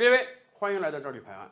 列位，欢迎来到这里拍案。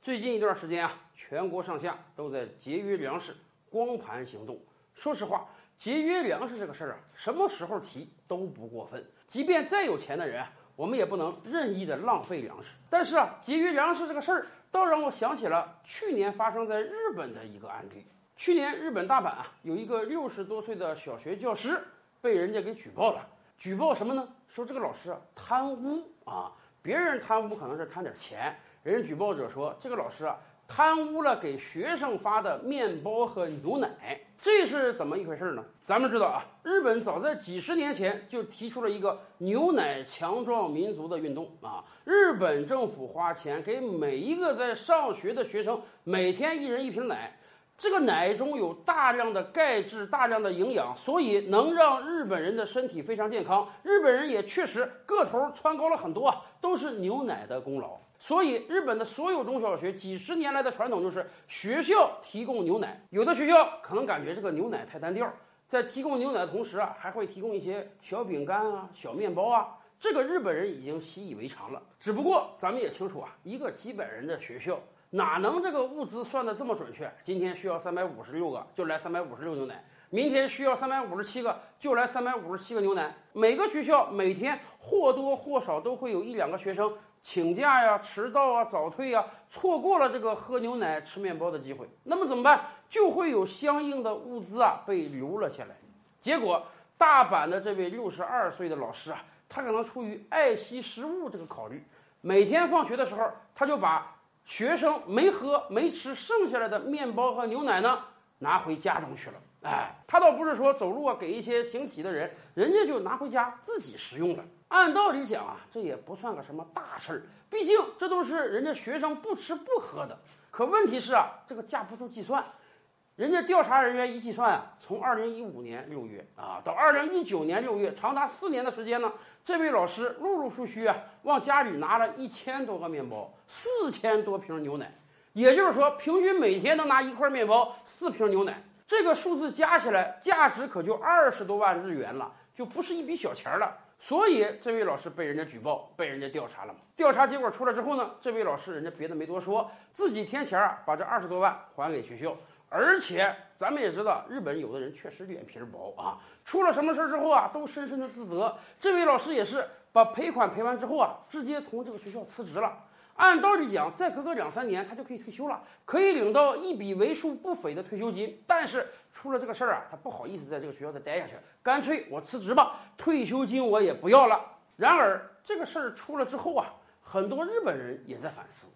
最近一段时间啊，全国上下都在节约粮食、光盘行动。说实话，节约粮食这个事儿啊，什么时候提都不过分。即便再有钱的人啊，我们也不能任意的浪费粮食。但是啊，节约粮食这个事儿，倒让我想起了去年发生在日本的一个案例。去年日本大阪啊，有一个六十多岁的小学教师被人家给举报了。举报什么呢？说这个老师啊贪污啊，别人贪污可能是贪点钱，人举报者说这个老师啊贪污了给学生发的面包和牛奶，这是怎么一回事呢？咱们知道啊，日本早在几十年前就提出了一个牛奶强壮民族的运动啊，日本政府花钱给每一个在上学的学生每天一人一瓶奶。这个奶中有大量的钙质、大量的营养，所以能让日本人的身体非常健康。日本人也确实个头儿蹿高了很多啊，都是牛奶的功劳。所以，日本的所有中小学几十年来的传统就是学校提供牛奶。有的学校可能感觉这个牛奶太单调，在提供牛奶的同时啊，还会提供一些小饼干啊、小面包啊。这个日本人已经习以为常了。只不过咱们也清楚啊，一个几百人的学校。哪能这个物资算的这么准确？今天需要三百五十六个，就来三百五十六牛奶；明天需要三百五十七个，就来三百五十七个牛奶。每个学校每天或多或少都会有一两个学生请假呀、迟到啊、早退呀，错过了这个喝牛奶、吃面包的机会。那么怎么办？就会有相应的物资啊被留了下来。结果，大阪的这位六十二岁的老师啊，他可能出于爱惜食物这个考虑，每天放学的时候，他就把。学生没喝没吃剩下来的面包和牛奶呢，拿回家中去了。哎，他倒不是说走路啊给一些行乞的人，人家就拿回家自己食用了。按道理讲啊，这也不算个什么大事儿，毕竟这都是人家学生不吃不喝的。可问题是啊，这个架不住计算。人家调查人员一计算啊，从二零一五年六月啊到二零一九年六月，长达四年的时间呢，这位老师陆陆续续啊往家里拿了一千多个面包，四千多瓶牛奶，也就是说，平均每天能拿一块面包、四瓶牛奶，这个数字加起来价值可就二十多万日元了，就不是一笔小钱了。所以这位老师被人家举报，被人家调查了嘛？调查结果出来之后呢，这位老师人家别的没多说，自己添钱啊，把这二十多万还给学校。而且咱们也知道，日本有的人确实脸皮薄啊，出了什么事儿之后啊，都深深的自责。这位老师也是把赔款赔完之后啊，直接从这个学校辞职了。按道理讲，再隔个两三年，他就可以退休了，可以领到一笔为数不菲的退休金。但是出了这个事儿啊，他不好意思在这个学校再待下去，干脆我辞职吧，退休金我也不要了。然而这个事儿出了之后啊，很多日本人也在反思。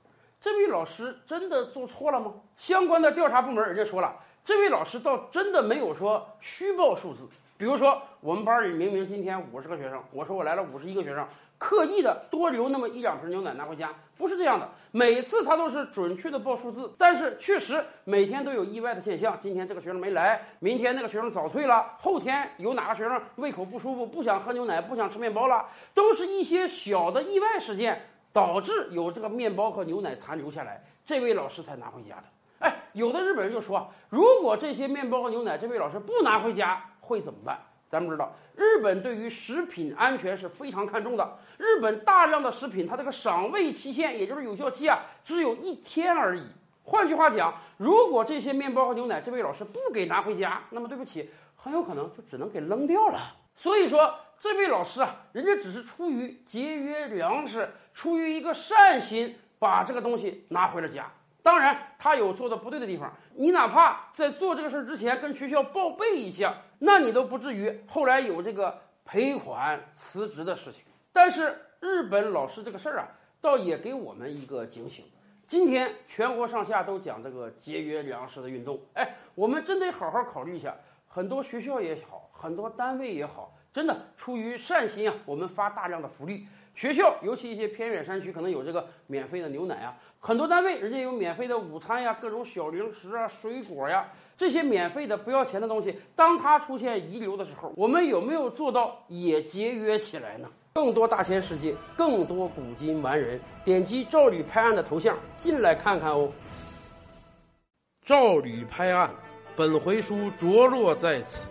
这位老师真的做错了吗？相关的调查部门人家说了，这位老师倒真的没有说虚报数字。比如说，我们班里明明今天五十个学生，我说我来了五十一个学生，刻意的多留那么一两瓶牛奶拿回家，不是这样的。每次他都是准确的报数字，但是确实每天都有意外的现象。今天这个学生没来，明天那个学生早退了，后天有哪个学生胃口不舒服，不想喝牛奶，不想吃面包了，都是一些小的意外事件。导致有这个面包和牛奶残留下来，这位老师才拿回家的。哎，有的日本人就说，如果这些面包和牛奶这位老师不拿回家，会怎么办？咱们知道，日本对于食品安全是非常看重的。日本大量的食品，它这个赏味期限，也就是有效期啊，只有一天而已。换句话讲，如果这些面包和牛奶这位老师不给拿回家，那么对不起，很有可能就只能给扔掉了。所以说。这位老师啊，人家只是出于节约粮食，出于一个善心，把这个东西拿回了家。当然，他有做的不对的地方。你哪怕在做这个事儿之前跟学校报备一下，那你都不至于后来有这个赔款辞职的事情。但是日本老师这个事儿啊，倒也给我们一个警醒。今天全国上下都讲这个节约粮食的运动，哎，我们真得好好考虑一下。很多学校也好，很多单位也好。真的出于善心啊，我们发大量的福利。学校尤其一些偏远山区，可能有这个免费的牛奶啊。很多单位人家有免费的午餐呀，各种小零食啊、水果呀，这些免费的不要钱的东西，当它出现遗留的时候，我们有没有做到也节约起来呢？更多大千世界，更多古今完人，点击赵吕拍案的头像进来看看哦。赵吕拍案，本回书着落在此。